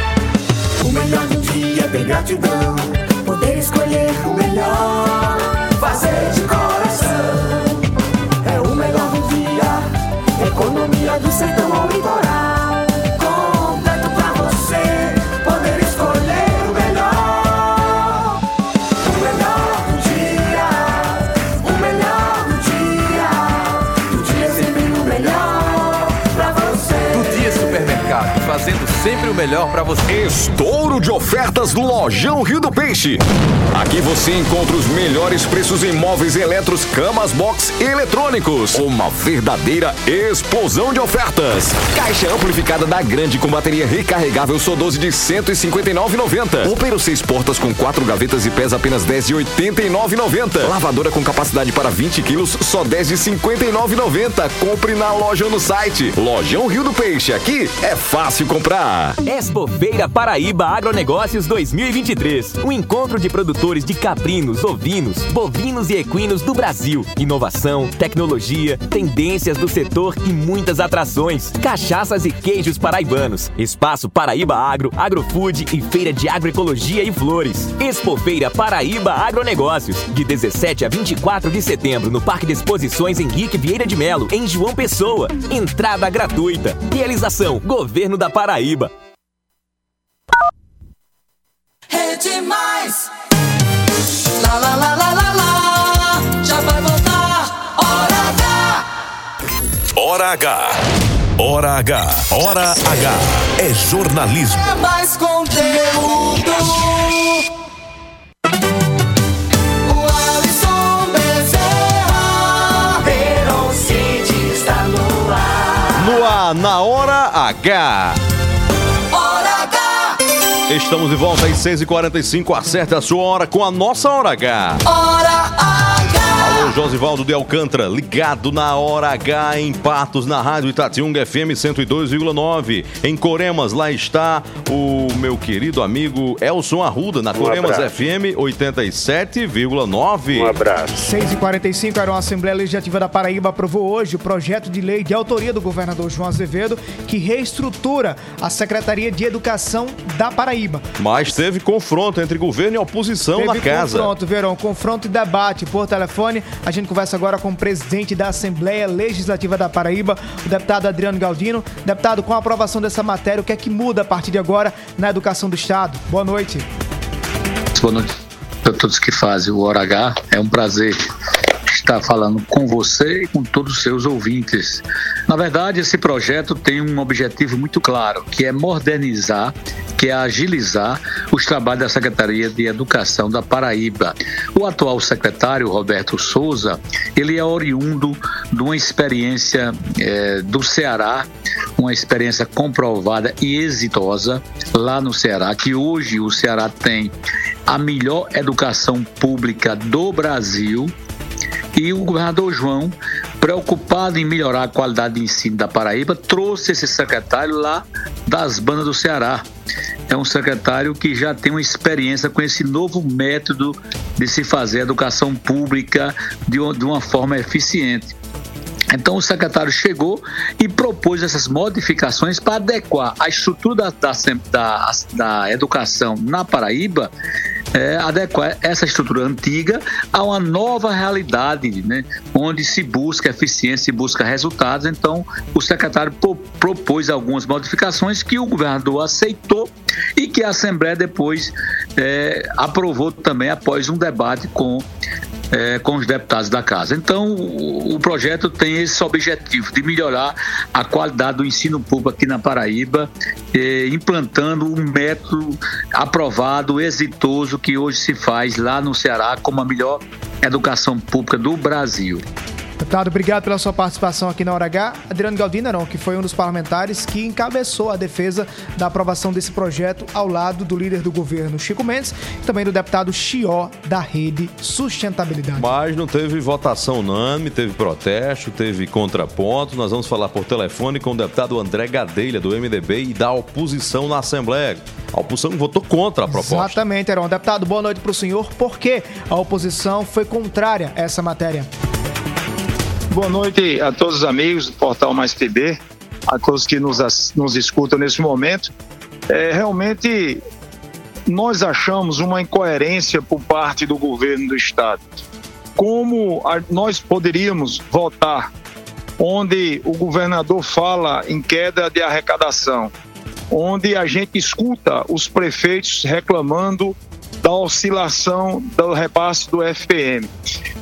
O melhor do dia tem gratidão. Poder escolher o melhor. Fazer de coração. É o melhor do dia. Economia do sertão ao litoral. Completo pra você. Poder escolher o melhor. O melhor do dia. O melhor do dia. Do dia sempre o melhor pra você. Do Dia Supermercado, fazendo sempre o melhor para você. Estouro de ofertas no Lojão Rio do Peixe. Aqui você encontra os melhores preços em móveis eletros, camas, box e eletrônicos. Uma verdadeira explosão de ofertas. Caixa amplificada da Grande com bateria recarregável Sou 12 de 159,90. Roupeiro 6 portas com 4 gavetas e pesa apenas 10 de 89,90. Lavadora com capacidade para 20 quilos, só 10 de 59,90. Compre na loja ou no site. Lojão Rio do Peixe. Aqui é fácil comprar. Expo Feira Paraíba Agronegócios 2023. Um encontro de produtores de caprinos, ovinos, bovinos e equinos do Brasil. Inovação, tecnologia, tendências do setor e muitas atrações. Cachaças e queijos paraibanos. Espaço Paraíba Agro, Agrofood e Feira de Agroecologia e Flores. Expo Feira Paraíba Agronegócios. De 17 a 24 de setembro no Parque de Exposições Henrique Vieira de Melo, em João Pessoa. Entrada gratuita. Realização Governo da Paraíba. Rede Mais. Lá, lá, lá, lá, lá, lá. Já vai voltar. Hora H. Hora H. Hora H. Hora H. É jornalismo. É mais conteúdo. No ar, na hora H. Estamos de volta às 6h45. Acerte a sua hora com a nossa hora H. Hora H. Josivaldo de Alcântara, ligado na hora H em Patos, na Rádio Itatiunga FM 102,9. Em Coremas, lá está o meu querido amigo Elson Arruda, na Um Coremas abraço. FM 87,9. Um abraço. 6h45, a Assembleia Legislativa da Paraíba aprovou hoje o projeto de lei de autoria do governador João Azevedo que reestrutura a Secretaria de Educação da Paraíba. Mas teve confronto entre governo e oposição Teve na casa. confronto, Verão, confronto e debate por telefone. A gente conversa agora com o presidente da Assembleia Legislativa da Paraíba, o deputado Adriano Galdino. Deputado, com a aprovação dessa matéria, o que é que muda a partir de agora na educação do Estado? Boa noite. Boa noite a todos que fazem o Hora H. É um prazer estar falando com você e com todos os seus ouvintes. Na verdade, esse projeto tem um objetivo muito claro, que é modernizar, que é agilizar os trabalhos da Secretaria de Educação da Paraíba. O atual secretário, Roberto Souza, ele é oriundo de uma experiência eh, do Ceará, uma experiência comprovada e exitosa lá no Ceará, que hoje o Ceará tem a melhor educação pública do Brasil. E o governador João, preocupado em melhorar a qualidade de ensino da Paraíba, trouxe esse secretário lá das bandas do Ceará. É um secretário que já tem uma experiência com esse novo método de se fazer educação pública de uma, forma eficiente. Então o secretário chegou e propôs essas modificações para adequar a estrutura da, da, da, educação na Paraíba, é, adequar essa estrutura antiga a uma nova realidade, né, onde se busca eficiência e busca resultados. Então o secretário pro, propôs algumas modificações que o governador aceitou e que a Assembleia depois é, aprovou também após um debate com é, com os deputados da casa. Então, o, o projeto tem esse objetivo de melhorar a qualidade do ensino público aqui na Paraíba, eh, implantando um método aprovado, exitoso, que hoje se faz lá no Ceará como a melhor educação pública do Brasil. Deputado, obrigado pela sua participação aqui na Hora H. Adriano Galdino, não, que foi um dos parlamentares que encabeçou a defesa da aprovação desse projeto ao lado do líder do governo, Chico Mendes, e também do deputado Chió, da Rede Sustentabilidade. Mas não teve votação unânime, teve protesto, teve contraponto. Nós vamos falar por telefone com o deputado André Gadelha, do MDB e da oposição na Assembleia. A oposição votou contra a proposta. Exatamente, Heron. Deputado, boa noite para o senhor. Por que a oposição foi contrária a essa matéria? Boa noite a todos os amigos do Portal Mais PB, a todos que nos, nos escutam nesse momento. É, realmente, nós achamos uma incoerência por parte do governo do Estado. Como a- nós poderíamos votar onde o governador fala em queda de arrecadação, onde a gente escuta os prefeitos reclamando da oscilação do repasse do FPM.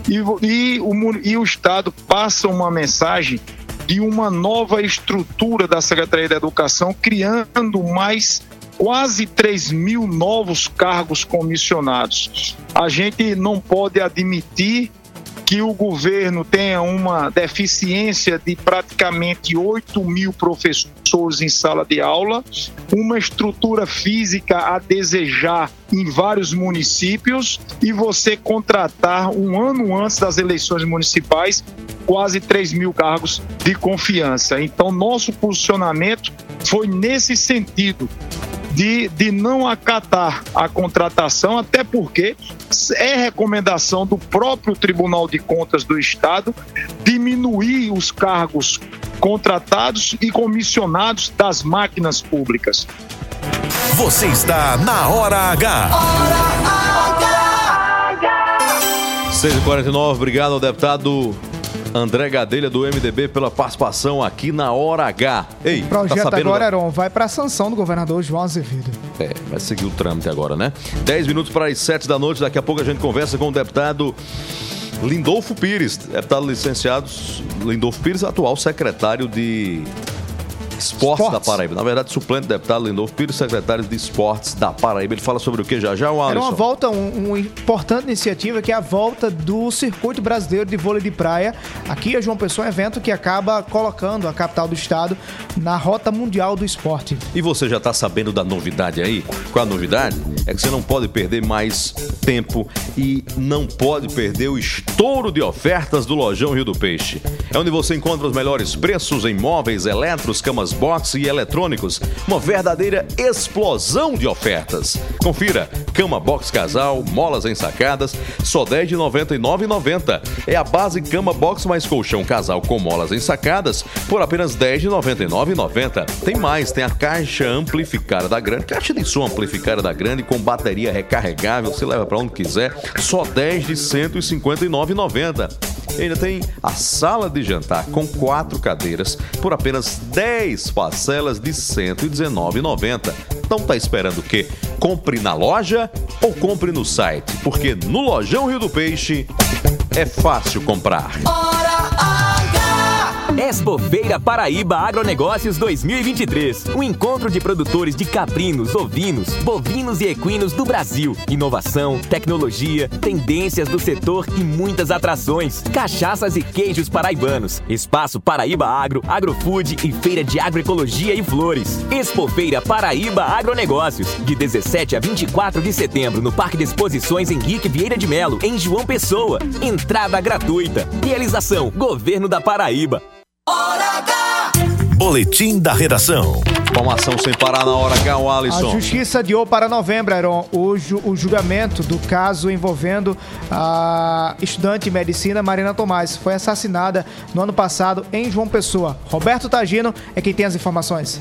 E, e o, e o Estado passa uma mensagem de uma nova estrutura da Secretaria da Educação, criando mais quase 3 mil novos cargos comissionados. A gente não pode admitir que o governo tenha uma deficiência de praticamente 8 mil professores em sala de aula, uma estrutura física a desejar em vários municípios e você contratar um ano antes das eleições municipais quase 3 mil cargos de confiança. Então, nosso posicionamento foi nesse sentido de, de não acatar a contratação, até porque é recomendação do próprio Tribunal de Contas do Estado diminuir os cargos contratados e comissionados das máquinas públicas. Você está na Hora H. 6h49, obrigado ao deputado André Gadelha do MDB pela participação aqui na Hora H. Ei, O projeto tá sabendo agora, da- Heron, vai para a sanção do governador João Azevedo. É, vai seguir o trâmite agora, né? 10 minutos para as 7 da noite. Daqui a pouco a gente conversa com o deputado Lindolfo Pires, deputado licenciado Lindolfo Pires, atual secretário de Esportes, Esportes. da Paraíba. Na verdade, suplente deputado Lindolfo Pires, secretário de Esportes da Paraíba. Ele fala sobre o que já já, o Era Alisson? uma volta, um- uma importante iniciativa que é a volta do Circuito Brasileiro de Vôlei de Praia. Aqui a João Pessoa é um evento que acaba colocando a capital do estado na rota mundial do esporte. E você já está sabendo da novidade aí? Qual a novidade? É que você não pode perder mais tempo e não pode perder o estouro de ofertas do Lojão Rio do Peixe. É onde você encontra os melhores preços em móveis, eletros, camas box e eletrônicos. Uma verdadeira explosão de ofertas. Confira: cama box casal, molas ensacadas, só R$ 10 de R$ 99,90. É a base cama box mais colchão casal com molas ensacadas por apenas R$ 10 de R$ 99,90. Tem mais, tem a caixa amplificada da Grande, caixa de som amplificada da Grande com bateria recarregável, você leva para onde quiser, só R$ 10 de R$ 159,90. E Ainda tem a sala de jantar com quatro cadeiras por apenas 10 parcelas de R$ 119,90. Então tá esperando o quê? Compre na loja ou compre no site? Porque no Lojão Rio do Peixe é fácil comprar. Expofeira Paraíba Agronegócios 2023. Um encontro de produtores de caprinos, ovinos, bovinos e equinos do Brasil. Inovação, tecnologia, tendências do setor e muitas atrações. Cachaças e queijos paraibanos. Espaço Paraíba Agro, Agrofood e Feira de Agroecologia e Flores. Expofeira Paraíba Agronegócios. De 17 a 24 de setembro no Parque de Exposições Henrique Vieira de Melo, em João Pessoa. Entrada gratuita. Realização: Governo da Paraíba. Boletim da redação. Informação sem parar na hora H, o A Alisson. justiça adiou para novembro, Heron, o, ju- o julgamento do caso envolvendo a estudante de medicina Marina Tomás. Foi assassinada no ano passado em João Pessoa. Roberto Tagino é quem tem as informações.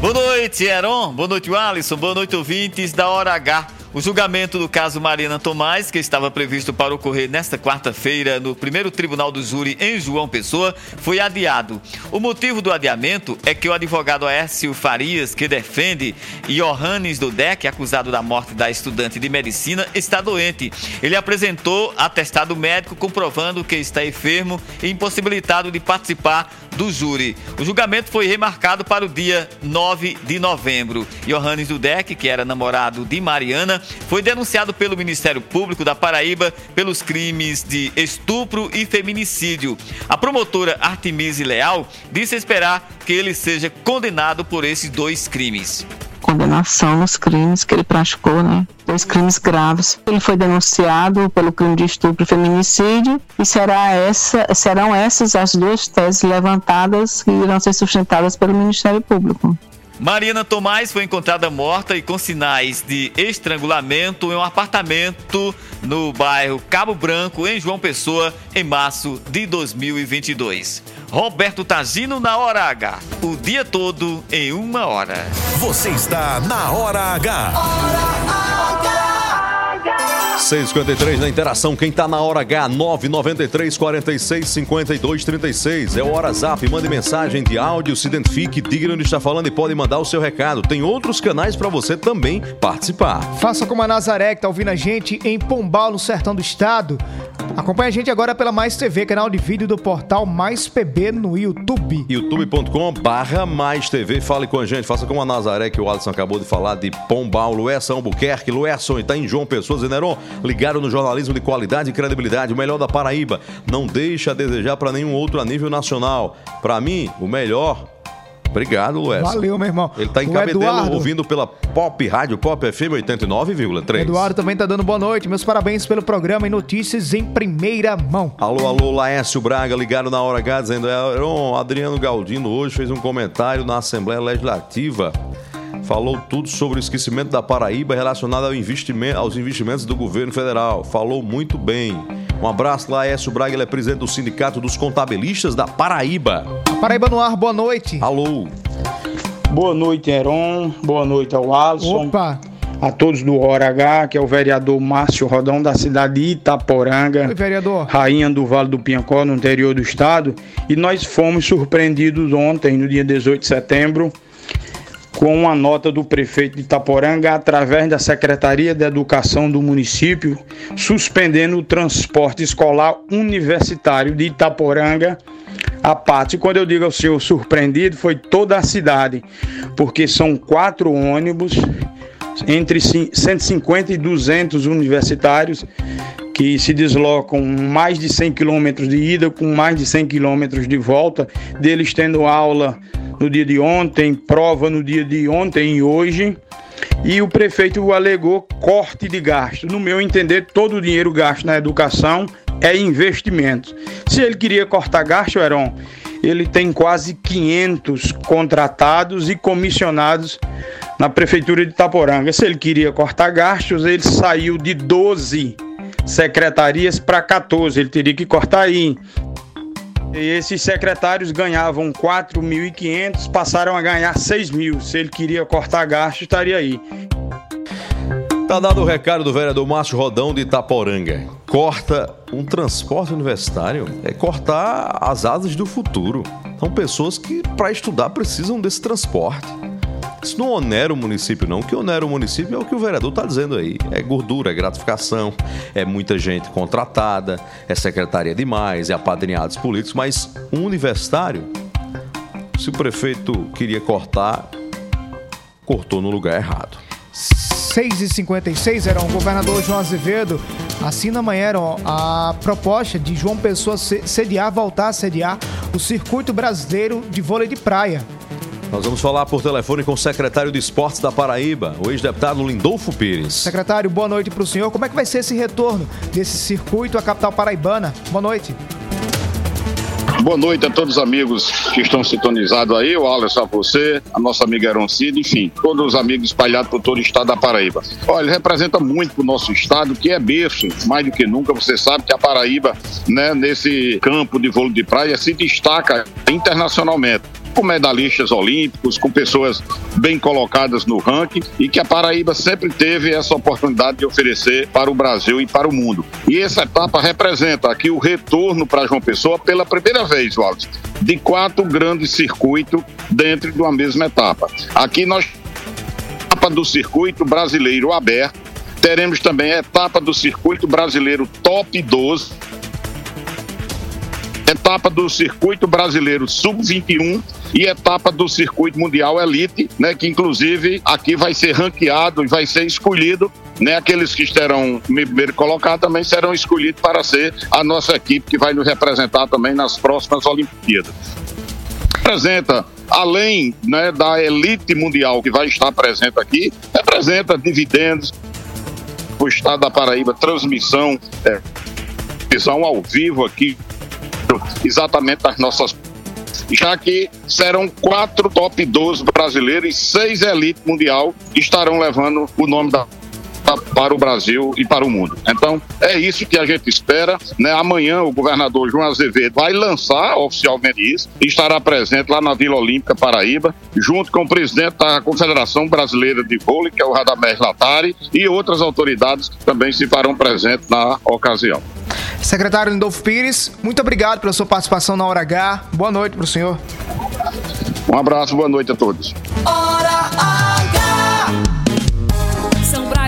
Boa noite, Heron. Boa noite, Alisson. Boa noite, ouvintes da Hora H. O julgamento do caso Marina Tomás, que estava previsto para ocorrer nesta quarta-feira no primeiro tribunal do júri em João Pessoa, foi adiado. O motivo do adiamento é que o advogado Aécio Farias, que defende Johannes Dudek, acusado da morte da estudante de medicina, está doente. Ele apresentou atestado médico comprovando que está enfermo e impossibilitado de participar do júri. O julgamento foi remarcado para o dia 9 de novembro. Johannes Dudek, que era namorado de Mariana, foi denunciado pelo Ministério Público da Paraíba pelos crimes de estupro e feminicídio. A promotora Artemise Leal disse esperar que ele seja condenado por esses dois crimes. condenação nos crimes que ele praticou, né? Dois crimes graves. Ele foi denunciado pelo crime de estupro e feminicídio e será essa, serão essas as duas teses levantadas que irão ser sustentadas pelo Ministério Público. Mariana Tomás foi encontrada morta e com sinais de estrangulamento em um apartamento no bairro Cabo Branco, em João Pessoa, em março de 2022. Roberto Tagino na Hora H. O dia todo em uma hora. Você está na Hora H. 653 na interação. Quem tá na hora H, 993 46 52 36. É o Hora Zap. Mande mensagem de áudio, se identifique, diga onde está falando e pode mandar o seu recado. Tem outros canais para você também participar. Faça como a Nazaré, que tá ouvindo a gente em Pombal, no sertão do estado. Acompanhe a gente agora pela Mais TV, canal de vídeo do portal Mais PB no YouTube. youtube.com barra mais TV. Fale com a gente, faça como a Nazaré que o Alisson acabou de falar de Pombal, Luerson Albuquerque, Luerson está em João Pessoa, Zeneron, ligado no jornalismo de qualidade e credibilidade, o melhor da Paraíba. Não deixa a desejar para nenhum outro a nível nacional. Para mim, o melhor. Obrigado, Luerson. Valeu, meu irmão. Ele tá em O Cabedelo Eduardo- ouvindo pela Pop Rádio Pop FM 89,3. Eduardo também tá dando boa noite. Meus parabéns pelo programa e notícias em primeira mão. Alô, alô, Laércio Braga, ligado na hora H, dizendo: Heron, Adriano Galdino hoje fez um comentário na Assembleia Legislativa. Falou tudo sobre o esquecimento da Paraíba relacionado ao investimento, aos investimentos do governo federal. Falou muito bem. Um abraço, Laércio Braga, ele é presidente do Sindicato dos Contabilistas da Paraíba. Paraíba no ar, boa noite. Alô. Boa noite, Heron. Boa noite ao Alisson. Opa. A todos do Hora H, que é o vereador Márcio Rodão, da cidade de Itaporanga. Oi, vereador. Rainha do Vale do Piancó, no interior do estado. E nós fomos surpreendidos ontem, no dia 18 de setembro, com uma nota do prefeito de Itaporanga, através da Secretaria de Educação do município, suspendendo o transporte escolar universitário de Itaporanga a parte. Quando eu digo ao senhor surpreendido, foi toda a cidade, porque são quatro ônibus, entre cin- 150 e 200 universitários, que se deslocam mais de 100 quilômetros de ida, com mais de 100 quilômetros de volta, deles tendo aula no dia de ontem, prova no dia de ontem e hoje. E o prefeito alegou corte de gasto. No meu entender, todo o dinheiro gasto na educação é investimento. Se ele queria cortar gasto, Heron, ele tem quase 500 contratados e comissionados na prefeitura de Itaporanga. Se ele queria cortar gastos, ele saiu de 12 secretarias para 14. Ele teria que cortar aí. E esses secretários ganhavam 4.500, passaram a ganhar 6 mil. Se ele queria cortar gastos, estaria aí. Tá dado o recado do vereador Márcio Rodão de Itaporanga. Corta um transporte universitário é cortar as asas do futuro. São pessoas que, para estudar, precisam desse transporte. Isso não onera o município, não. O que onera o município é o que o vereador está dizendo aí. É gordura, é gratificação, é muita gente contratada, é secretaria demais, é apadrinhados políticos, mas um universitário, se o prefeito queria cortar, cortou no lugar errado. 6 e 56 era o governador João Azevedo assina amanhã Heron, a proposta de João Pessoa se- sediar, voltar a sediar o Circuito Brasileiro de Vôlei de Praia. Nós vamos falar por telefone com o secretário de Esportes da Paraíba, o ex-deputado Lindolfo Pires. Secretário, boa noite para o senhor. Como é que vai ser esse retorno desse circuito à capital paraibana? Boa noite. Boa noite a todos os amigos que estão sintonizados aí, o Alisson, a você, a nossa amiga Eroncida, enfim, todos os amigos espalhados por todo o estado da Paraíba. Olha, ele representa muito para o nosso estado, que é berço, mais do que nunca, você sabe que a Paraíba, né, nesse campo de vôlei de praia, se destaca internacionalmente com medalhistas olímpicos, com pessoas bem colocadas no ranking e que a Paraíba sempre teve essa oportunidade de oferecer para o Brasil e para o mundo. E essa etapa representa aqui o retorno para João Pessoa pela primeira vez, Wallace, de quatro grandes circuitos dentro de uma mesma etapa. Aqui nós etapa do circuito brasileiro aberto, teremos também a etapa do circuito brasileiro top 12 etapa do circuito brasileiro sub-21 e etapa do circuito mundial elite, né, que inclusive aqui vai ser ranqueado e vai ser escolhido, né, aqueles que estarão primeiro colocados também serão escolhidos para ser a nossa equipe que vai nos representar também nas próximas Olimpíadas. Representa além né, da elite mundial que vai estar presente aqui, representa dividendos o estado da Paraíba, transmissão, é, transmissão ao vivo aqui exatamente das nossas já que serão quatro top 12 brasileiros e seis elite mundial que estarão levando o nome da para o Brasil e para o mundo. Então, é isso que a gente espera. Né? Amanhã o governador João Azevedo vai lançar oficialmente isso e estará presente lá na Vila Olímpica Paraíba, junto com o presidente da Confederação Brasileira de Vôlei, que é o Radamés Latari, e outras autoridades que também se farão presentes na ocasião. Secretário Lindolfo Pires, muito obrigado pela sua participação na Hora H. Boa noite para o senhor. Um abraço, boa noite a todos. Hora H.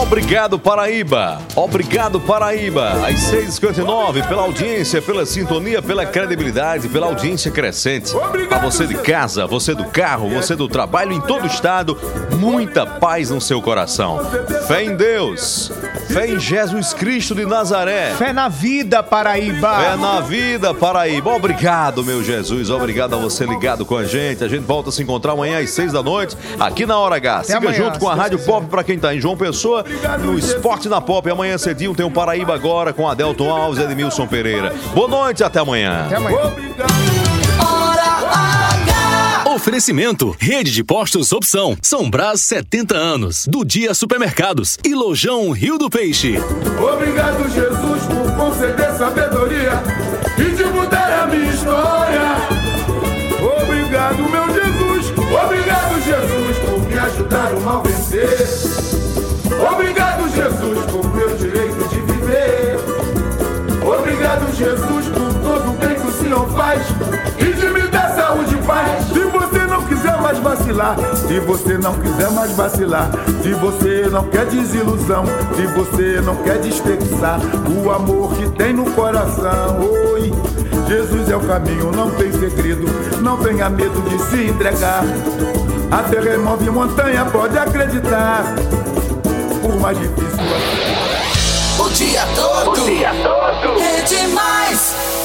Obrigado, Paraíba! Obrigado, Paraíba! Às 6h59, pela audiência, pela sintonia, pela credibilidade, pela audiência crescente. A você de casa, você do carro, você do trabalho, em todo o estado, muita paz no seu coração. Fé em Deus, fé em Jesus Cristo de Nazaré. Fé na vida, Paraíba! Fé na vida, Paraíba. Obrigado, meu Jesus. Obrigado a você ligado com a gente. A gente volta a se encontrar amanhã às 6 da noite, aqui na Hora H. Siga amanhã, junto com a Rádio. Pop para quem tá em João Pessoa, no Esporte na Pop. Amanhã cedinho tem o Paraíba agora com Adelton Alves e Edmilson Pereira. Boa noite, até amanhã. Até amanhã. Oferecimento: Rede de Postos Opção. São Brás 70 anos. Do Dia Supermercados. E Lojão Rio do Peixe. Obrigado, Jesus, por conceder sabedoria e de mudar a minha história. Obrigado, meu Jesus. Obrigado, Jesus, por me ajudar o mal vencer. Obrigado, Jesus, por meu direito de viver. Obrigado, Jesus, por todo o bem que o Senhor faz e de me dar saúde e paz. Se você não quiser mais vacilar, se você não quiser mais vacilar, se você não quer desilusão, se você não quer desperdiçar o amor que tem no coração, oi. Jesus é o caminho, não tem segredo, não tenha medo de se entregar. Até remove montanha, pode acreditar. Mais difícil O dia todo. O dia todo. É demais.